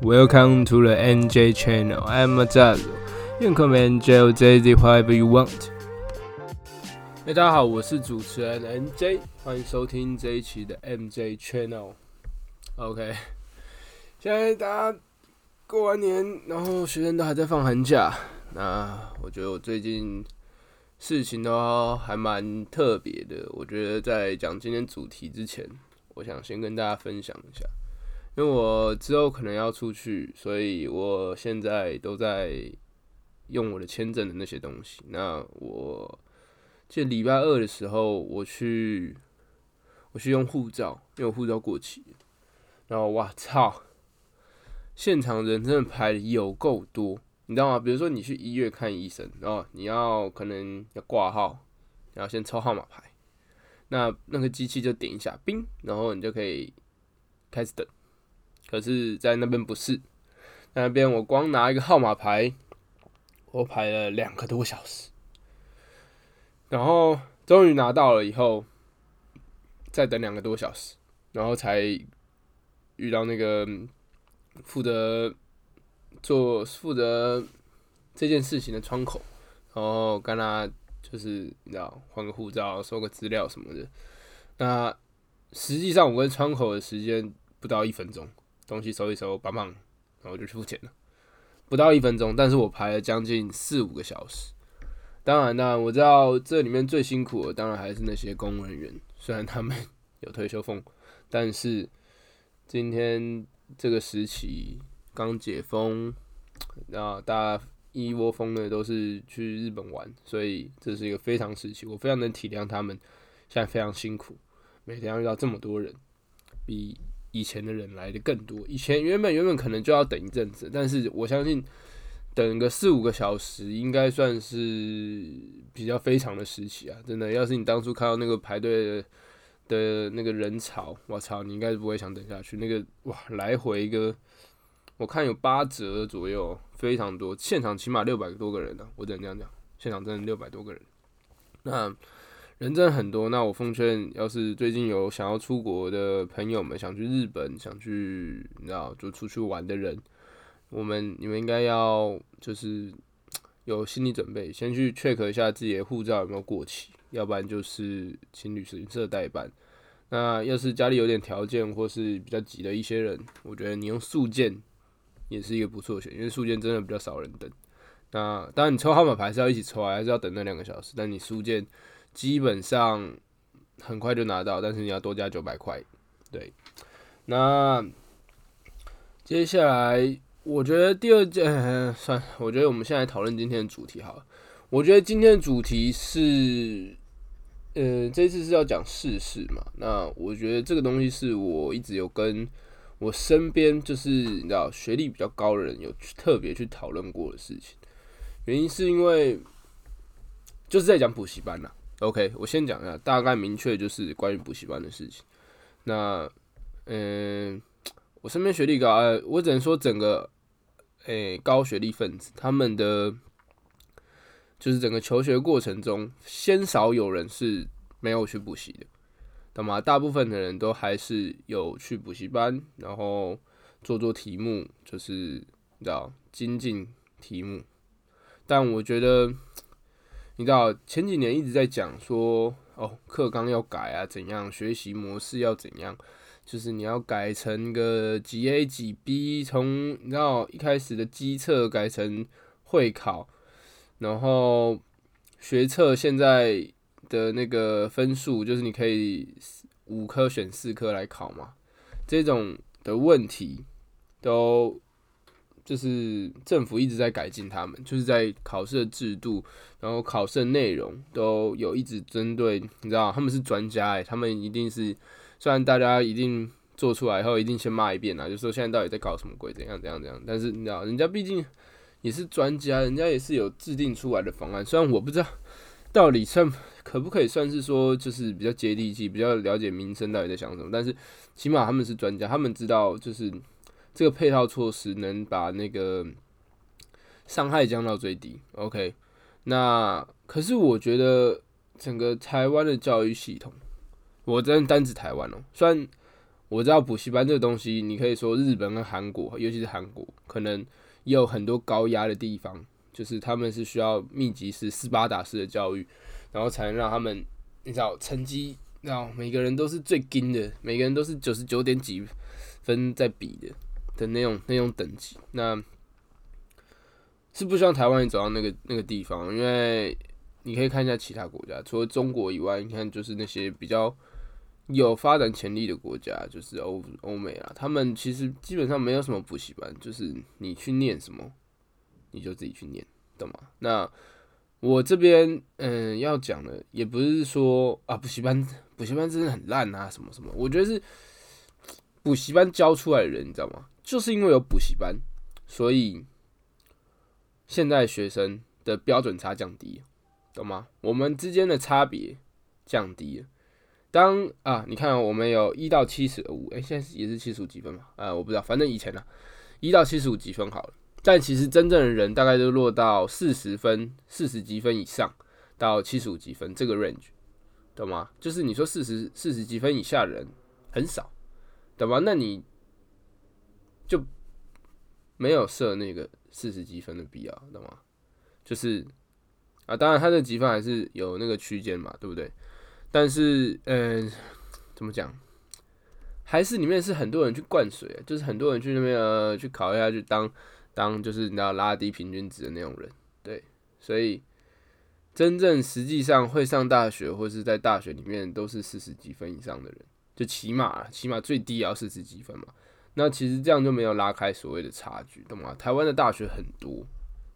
Welcome to the NJ channel. I'm Mazal. You can call me NJ or JZ, whatever you want. 哎，大家好，我是主持人 NJ，欢迎收听这一期的 MJ Channel。OK，现在大家过完年，然后学生都还在放寒假，那我觉得我最近事情都还蛮特别的。我觉得在讲今天主题之前，我想先跟大家分享一下。因为我之后可能要出去，所以我现在都在用我的签证的那些东西。那我记得礼拜二的时候，我去我去用护照，因为护照过期。然后哇操，现场人真的排的有够多，你知道吗？比如说你去医院看医生，然后你要可能要挂号，然后先抽号码牌，那那个机器就点一下，冰，然后你就可以开始等。可是，在那边不是，那边我光拿一个号码牌，我排了两个多小时，然后终于拿到了以后，再等两个多小时，然后才遇到那个负责做负责这件事情的窗口，然后跟他就是你知道换个护照、收个资料什么的。那实际上我跟窗口的时间不到一分钟。东西收一收，棒棒，然后就去付钱了，不到一分钟，但是我排了将近四五个小时。当然，当然我知道这里面最辛苦的，当然还是那些公务人员，虽然他们 有退休俸，但是今天这个时期刚解封，那大家一窝蜂的都是去日本玩，所以这是一个非常时期，我非常能体谅他们现在非常辛苦，每天要遇到这么多人，比。以前的人来的更多，以前原本原本可能就要等一阵子，但是我相信等个四五个小时应该算是比较非常的时期啊！真的，要是你当初看到那个排队的那个人潮，我操，你应该是不会想等下去。那个哇，来回一个，我看有八折左右，非常多，现场起码六百多个人呢，我只能这样讲，现场真的六百多个人。那。人真的很多，那我奉劝，要是最近有想要出国的朋友们，想去日本，想去，你知道，就出去玩的人，我们你们应该要就是有心理准备，先去 check 一下自己的护照有没有过期，要不然就是请旅行社代办。那要是家里有点条件或是比较急的一些人，我觉得你用速件也是一个不错的选，因为速件真的比较少人等。那当然，你抽号码牌是要一起抽啊，还是要等那两个小时？但你速件。基本上很快就拿到，但是你要多加九百块。对，那接下来我觉得第二件 算，我觉得我们现在讨论今天的主题好了。我觉得今天的主题是，呃，这次是要讲世事嘛。那我觉得这个东西是我一直有跟我身边就是你知道学历比较高的人有特别去讨论过的事情。原因是因为就是在讲补习班呐。OK，我先讲一下，大概明确就是关于补习班的事情。那，嗯，我身边学历高，呃，我只能说整个，诶，高学历分子，他们的就是整个求学过程中，鲜少有人是没有去补习的，懂吗？大部分的人都还是有去补习班，然后做做题目，就是你知道精进题目。但我觉得。你知道前几年一直在讲说，哦，课纲要改啊，怎样学习模式要怎样，就是你要改成个几 A 几 B，从你知道一开始的机测改成会考，然后学测现在的那个分数就是你可以五科选四科来考嘛，这种的问题都。就是政府一直在改进他们，就是在考试的制度，然后考试的内容都有一直针对，你知道他们是专家诶，他们一定是，虽然大家一定做出来以后一定先骂一遍啊，就说现在到底在搞什么鬼，怎样怎样怎样，但是你知道人家毕竟也是专家，人家也是有制定出来的方案，虽然我不知道到底算可不可以算是说就是比较接地气，比较了解民生到底在想什么，但是起码他们是专家，他们知道就是。这个配套措施能把那个伤害降到最低。OK，那可是我觉得整个台湾的教育系统，我真单指台湾哦。虽然我知道补习班这个东西，你可以说日本跟韩国，尤其是韩国，可能也有很多高压的地方，就是他们是需要密集式斯巴达式的教育，然后才能让他们，你知道成绩，然后每个人都是最精的，每个人都是九十九点几分在比的的那种那种等级，那是不希望台湾也走到那个那个地方，因为你可以看一下其他国家，除了中国以外，你看就是那些比较。有发展潜力的国家就是欧欧美啊，他们其实基本上没有什么补习班，就是你去念什么，你就自己去念，懂吗？那我这边嗯要讲的也不是说啊补习班补习班真的很烂啊什么什么，我觉得是补习班教出来的人，你知道吗？就是因为有补习班，所以现在学生的标准差降低，懂吗？我们之间的差别降低了。当啊，你看我们有一到七十五，哎，现在也是七十五积分嘛？啊，我不知道，反正以前呢，一到七十五积分好了。但其实真正的人大概都落到四十分、四十积分以上到七十五积分这个 range，懂吗？就是你说四十四十积分以下的人很少，懂吗？那你就没有设那个四十积分的必要，懂吗？就是啊，当然他的积分还是有那个区间嘛，对不对？但是，嗯，怎么讲？还是里面是很多人去灌水，就是很多人去那边呃去考一下，去当当就是你知道拉低平均值的那种人，对。所以，真正实际上会上大学或是在大学里面都是四十几分以上的人，就起码起码最低也要四十几分嘛。那其实这样就没有拉开所谓的差距，懂吗？台湾的大学很多，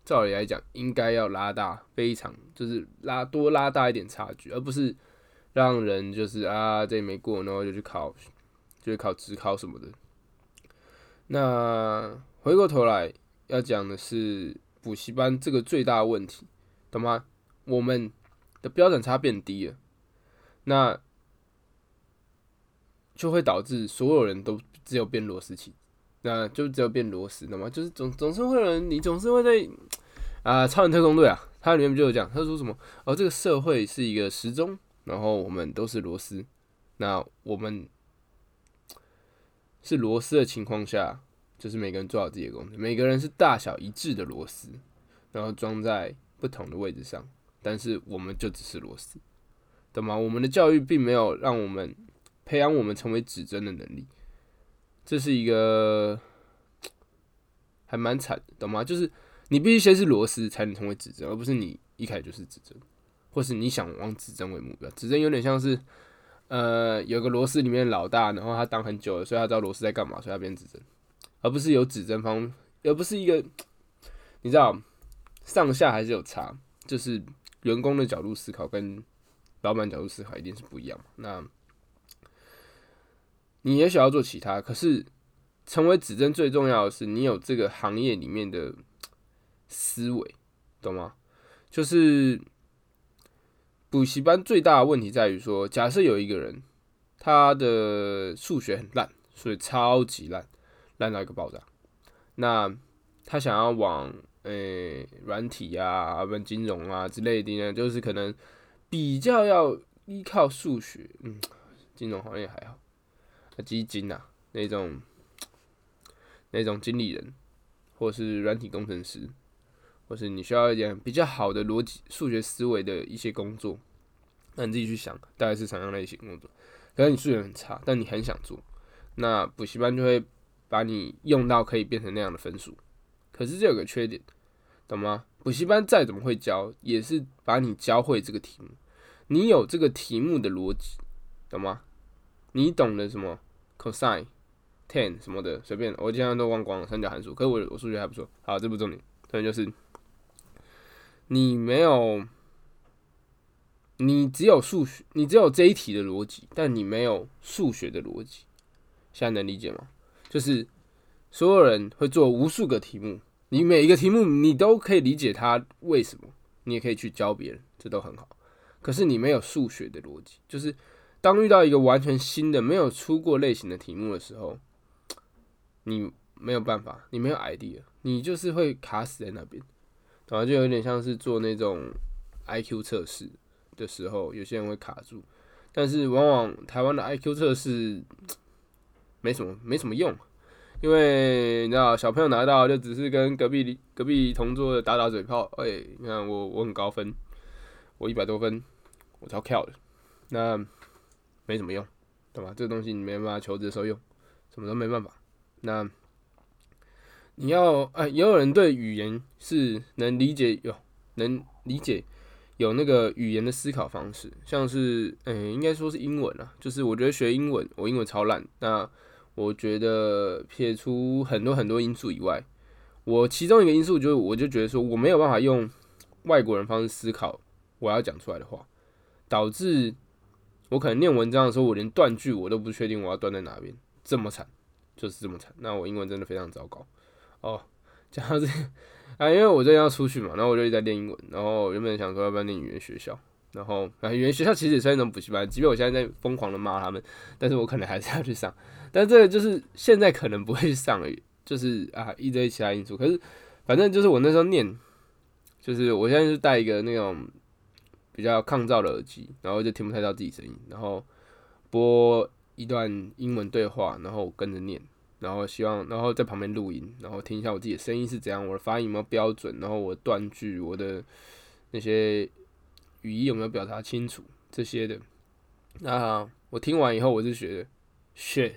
照理来讲应该要拉大，非常就是拉多拉大一点差距，而不是。让人就是啊，这没过，然后就去考，就去考职考什么的。那回过头来要讲的是补习班这个最大的问题，懂吗？我们的标准差变低了，那就会导致所有人都只有变螺丝起，那就只有变螺丝，懂吗？就是总总是会有人，你总是会在啊，超人特工队啊，它里面不就有讲，他说什么？哦，这个社会是一个时钟。然后我们都是螺丝，那我们是螺丝的情况下，就是每个人做好自己的工作，每个人是大小一致的螺丝，然后装在不同的位置上，但是我们就只是螺丝，懂吗？我们的教育并没有让我们培养我们成为指针的能力，这是一个还蛮惨，懂吗？就是你必须先是螺丝才能成为指针，而不是你一开始就是指针。或是你想往指针为目标，指针有点像是，呃，有个螺丝里面老大，然后他当很久了，所以他知道螺丝在干嘛，所以他变指针，而不是有指针方，而不是一个，你知道，上下还是有差，就是员工的角度思考跟老板角度思考一定是不一样。那你也想要做其他，可是成为指针最重要的是你有这个行业里面的 思维，懂吗？就是。补习班最大的问题在于说，假设有一个人，他的数学很烂，所以超级烂，烂到一个爆炸。那他想要往诶软体啊、问金融啊之类的呢，就是可能比较要依靠数学。嗯，金融行业还好，基金啊那种那种经理人，或是软体工程师。或是你需要一点比较好的逻辑、数学思维的一些工作，那你自己去想，大概是什么样类型工作？可能你数学很差，但你很想做，那补习班就会把你用到可以变成那样的分数。可是这有个缺点，懂吗？补习班再怎么会教，也是把你教会这个题目，你有这个题目的逻辑，懂吗？你懂得什么 cosine、tan 什么的，随便，我今天都忘光了三角函数。可是我我数学还不错，好，这不重点，重点就是。你没有，你只有数学，你只有这一题的逻辑，但你没有数学的逻辑，现在能理解吗？就是所有人会做无数个题目，你每一个题目你都可以理解它为什么，你也可以去教别人，这都很好。可是你没有数学的逻辑，就是当遇到一个完全新的、没有出过类型的题目的时候，你没有办法，你没有 idea，你就是会卡死在那边。然后就有点像是做那种 I Q 测试的时候，有些人会卡住，但是往往台湾的 I Q 测试没什么没什么用，因为你知道小朋友拿到就只是跟隔壁隔壁同桌的打打嘴炮，哎，你看我我很高分，我一百多分，我超跳的，那没什么用，对吧？这个东西你没办法求职的时候用，什么都没办法。那你要哎，也有人对语言是能理解有能理解。有那个语言的思考方式，像是，嗯，应该说是英文啊，就是我觉得学英文，我英文超烂。那我觉得撇除很多很多因素以外，我其中一个因素就是，我就觉得说我没有办法用外国人方式思考我要讲出来的话，导致我可能念文章的时候，我连断句我都不确定我要断在哪边，这么惨，就是这么惨。那我英文真的非常糟糕。哦，讲到这。啊，因为我最近要出去嘛，然后我就一直在练英文，然后原本想说要不要念语言学校，然后啊，语言学校其实也算一种补习班，即便我现在在疯狂的骂他们，但是我可能还是要去上，但这个就是现在可能不会上而已，就是啊，一堆其他因素，可是反正就是我那时候念，就是我现在是带一个那种比较抗噪的耳机，然后就听不太到自己声音，然后播一段英文对话，然后跟着念。然后希望，然后在旁边录音，然后听一下我自己的声音是怎样，我的发音有没有标准，然后我断句，我的那些语义有没有表达清楚这些的。那我听完以后，我就觉得，shit，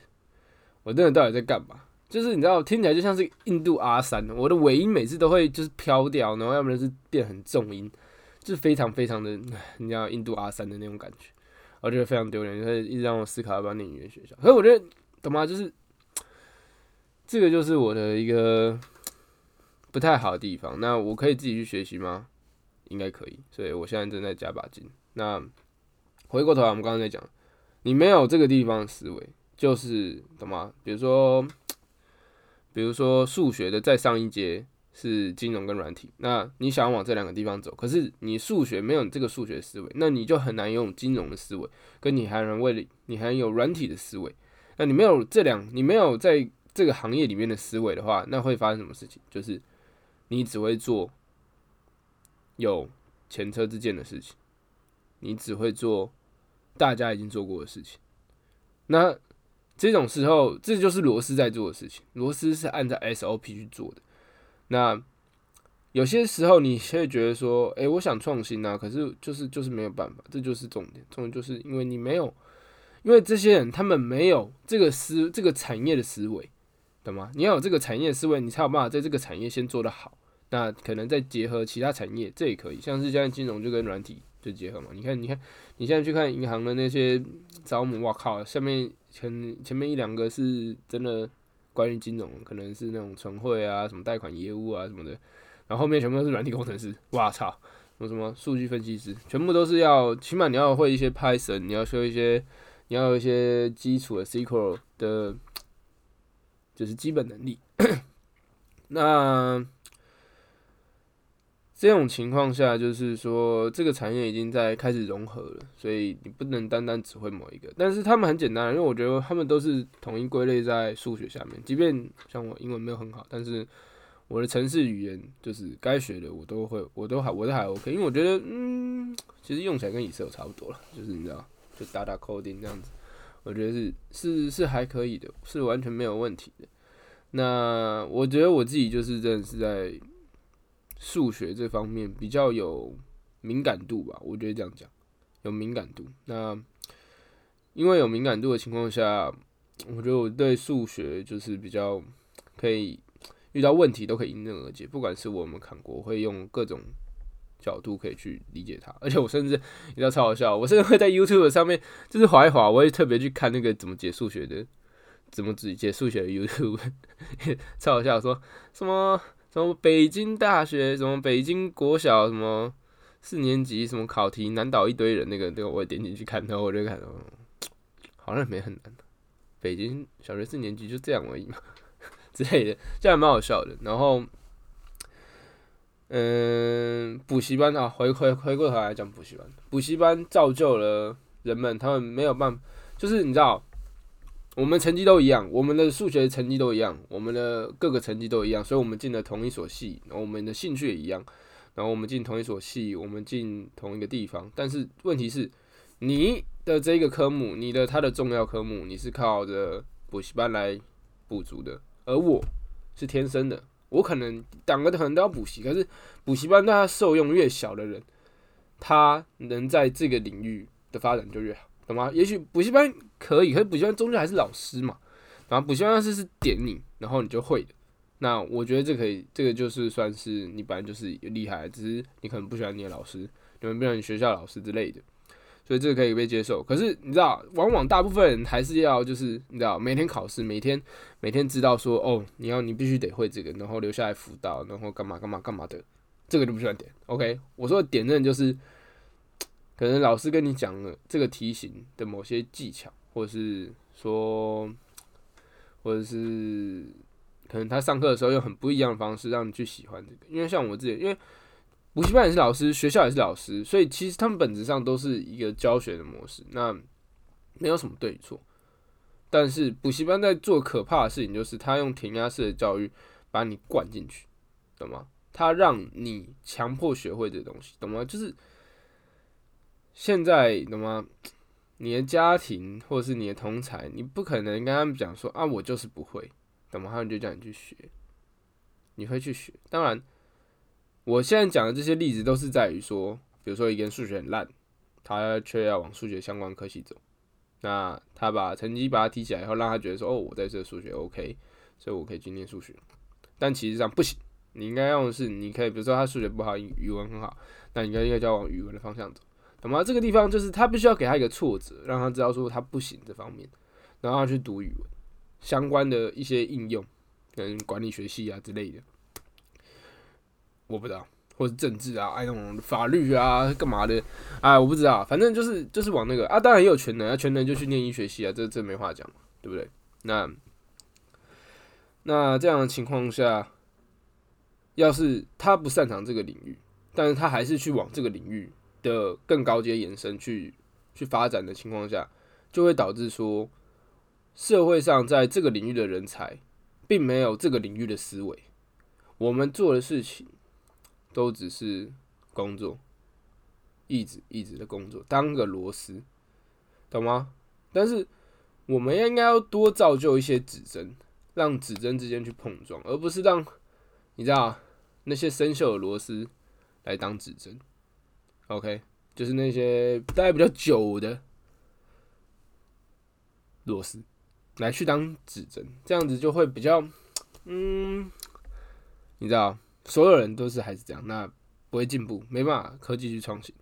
我真的到底在干嘛？就是你知道，听起来就像是印度阿三，我的尾音每次都会就是飘掉，然后要不然是变很重音，是非常非常的，你知道印度阿三的那种感觉，我觉得非常丢脸，就是一直让我思考要不要念语言学校。可是我觉得，懂吗？就是。这个就是我的一个不太好的地方。那我可以自己去学习吗？应该可以。所以我现在正在加把劲。那回过头来，我们刚刚在讲，你没有这个地方思维，就是懂吗？比如说，比如说数学的再上一节是金融跟软体，那你想往这两个地方走，可是你数学没有这个数学思维，那你就很难用金融的思维，跟你还能为你还有软体的思维。那你没有这两，你没有在。这个行业里面的思维的话，那会发生什么事情？就是你只会做有前车之鉴的事情，你只会做大家已经做过的事情。那这种时候，这就是螺丝在做的事情。螺丝是按照 SOP 去做的。那有些时候，你会觉得说：“哎，我想创新啊！”可是就是就是没有办法，这就是重点。重点就是因为你没有，因为这些人他们没有这个思这个产业的思维。懂吗？你要有这个产业思维，你才有办法在这个产业先做得好。那可能再结合其他产业，这也可以。像是现在金融就跟软体就结合嘛。你看，你看，你现在去看银行的那些招募，哇靠，下面前前面一两个是真的关于金融，可能是那种存汇啊、什么贷款业务啊什么的。然后后面全部都是软体工程师，哇操，什么什么数据分析师，全部都是要，起码你要会一些 Python，你要学一些，你要有一些基础的 SQL 的。就是基本能力。那这种情况下，就是说这个产业已经在开始融合了，所以你不能单单只会某一个。但是他们很简单，因为我觉得他们都是统一归类在数学下面。即便像我英文没有很好，但是我的城市语言就是该学的我都会，我都还我都还 OK。因为我觉得，嗯，其实用起来跟以色列差不多了，就是你知道，就打打 coding 这样子。我觉得是是是还可以的，是完全没有问题的。那我觉得我自己就是真的是在数学这方面比较有敏感度吧，我觉得这样讲有敏感度。那因为有敏感度的情况下，我觉得我对数学就是比较可以遇到问题都可以迎刃而解，不管是我们看过会用各种。角度可以去理解它，而且我甚至比较超好笑，我甚至会在 YouTube 上面就是划一划，我会特别去看那个怎么解数学的，怎么解解数学的 YouTube，超好笑，说什么什么北京大学，什么北京国小，什么四年级什么考题难倒一堆人，那个那个我点进去看，然后我就看，好像也没很难，北京小学四年级就这样而已嘛。之类的，这样蛮好笑的，然后。嗯，补习班啊，回回回过头来讲补习班，补习班造就了人们，他们没有办法，就是你知道，我们成绩都一样，我们的数学成绩都一样，我们的各个成绩都一样，所以我们进了同一所系，然后我们的兴趣也一样，然后我们进同一所系，我们进同一个地方，但是问题是，你的这个科目，你的它的重要科目，你是靠着补习班来补足的，而我是天生的，我可能两个可能都要补习，可是补习班对他受用越小的人，他能在这个领域的发展就越好，懂吗？也许补习班可以，可是补习班终究还是老师嘛，然后补习班是是点你，然后你就会的。那我觉得这可以，这个就是算是你本来就是厉害，只是你可能不喜欢你的老师，你们不喜欢你学校老师之类的，所以这个可以被接受。可是你知道，往往大部分人还是要就是你知道，每天考试，每天每天知道说哦，你要你必须得会这个，然后留下来辅导，然后干嘛干嘛干嘛的，这个就不喜欢点。OK，我说的点认就是，可能老师跟你讲了这个题型的某些技巧，或者是说，或者是。可能他上课的时候用很不一样的方式让你去喜欢这个，因为像我自己，因为补习班也是老师，学校也是老师，所以其实他们本质上都是一个教学的模式，那没有什么对与错。但是补习班在做可怕的事情，就是他用填鸭式的教育把你灌进去，懂吗？他让你强迫学会这东西，懂吗？就是现在懂吗？你的家庭或者是你的同才，你不可能跟他们讲说啊，我就是不会。怎么他们就叫你去学？你会去学？当然，我现在讲的这些例子都是在于说，比如说一个人数学很烂，他却要往数学相关科系走，那他把成绩把他提起来以后，让他觉得说，哦，我在这数学 OK，所以我可以去念数学。但其实上不行，你应该用的是，你可以比如说他数学不好，语文很好，那你应该应该要往语文的方向走。懂吗？这个地方就是他必须要给他一个挫折，让他知道说他不行这方面，然后他去读语文。相关的一些应用，跟管理学系啊之类的，我不知道，或者政治啊，哎那种法律啊，干嘛的啊，我不知道，反正就是就是往那个啊，当然也有全能啊，全能就去念医学系啊，这这没话讲对不对？那那这样的情况下，要是他不擅长这个领域，但是他还是去往这个领域的更高阶延伸去去发展的情况下，就会导致说。社会上在这个领域的人才，并没有这个领域的思维。我们做的事情都只是工作，一直一直的工作，当个螺丝，懂吗？但是我们应该要多造就一些指针，让指针之间去碰撞，而不是让你知道那些生锈的螺丝来当指针。OK，就是那些待比较久的螺丝。来去当指针，这样子就会比较，嗯，你知道，所有人都是还是这样，那不会进步，没办法，科技去创新。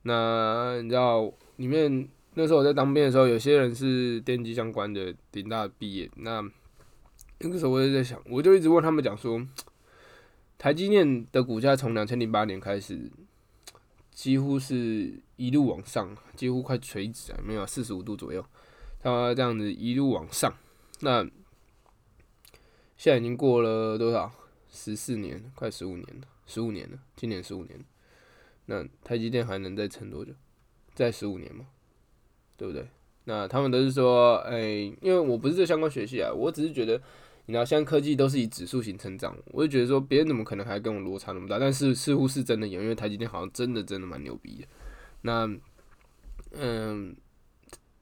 那你知道，里面那时候我在当兵的时候，有些人是电机相关的，顶大毕业。那那个时候我也在想，我就一直问他们讲说，台积电的股价从两千零八年开始，几乎是一路往上，几乎快垂直啊，没有四十五度左右。它这样子一路往上，那现在已经过了多少？十四年，快十五年了，十五年了，今年十五年。那台积电还能再撑多久？再十五年吗？对不对？那他们都是说，哎，因为我不是这相关学系啊，我只是觉得，你知道，现在科技都是以指数型成长，我就觉得说，别人怎么可能还跟我落差那么大？但是似乎是真的有，因为台积电好像真的真的蛮牛逼的。那，嗯。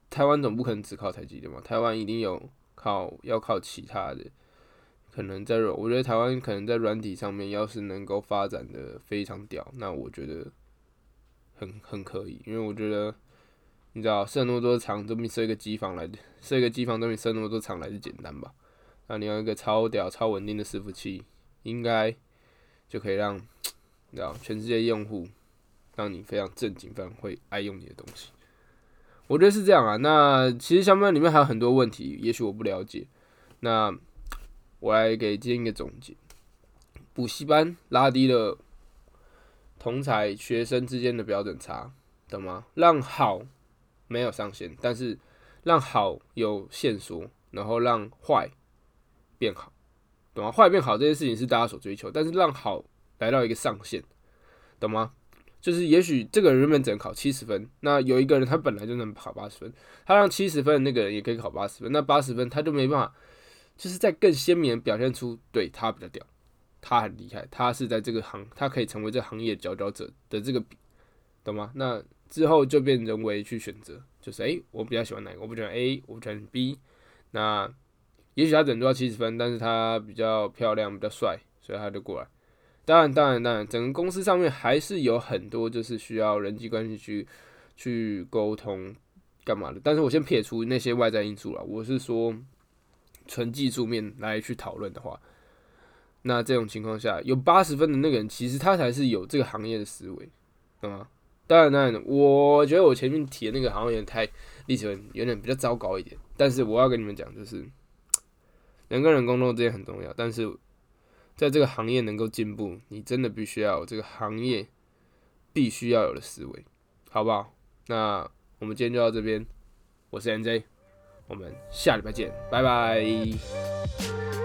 台湾总不可能只靠台积电嘛？台湾一定有靠，要靠其他的，可能在软，我觉得台湾可能在软体上面，要是能够发展的非常屌，那我觉得很很可以，因为我觉得你知道设那么多厂，都比设一个机房来，设一个机房都比设那么多厂来的简单吧？那你要一个超屌、超稳定的伺服器，应该就可以让你知道全世界用户让你非常正经、非常会爱用你的东西。我觉得是这样啊，那其实相关里面还有很多问题，也许我不了解。那我来给今天一个总结：补习班拉低了同才学生之间的标准差，懂吗？让好没有上限，但是让好有线索，然后让坏变好，懂吗？坏变好这件事情是大家所追求，但是让好来到一个上限，懂吗？就是也许这个人原本只能考七十分，那有一个人他本来就能考八十分，他让七十分的那个人也可以考八十分，那八十分他就没办法，就是在更鲜明表现出对他比较屌，他很厉害，他是在这个行，他可以成为这行业佼佼者的这个，懂吗？那之后就变人为去选择，就是诶，我比较喜欢哪个，我不喜欢 A，我不喜欢 B，那也许他整都要七十分，但是他比较漂亮，比较帅，所以他就过来。当然，当然，当然，整个公司上面还是有很多就是需要人际关系去去沟通干嘛的。但是我先撇除那些外在因素了，我是说纯技术面来去讨论的话，那这种情况下有八十分的那个人，其实他才是有这个行业的思维，啊。当然，当然，我觉得我前面提的那个好像有点太历史，有点比较糟糕一点。但是我要跟你们讲，就是人跟人沟通这些很重要。但是在这个行业能够进步，你真的必须要有这个行业必须要有的思维，好不好？那我们今天就到这边，我是 M J，我们下礼拜见，拜拜。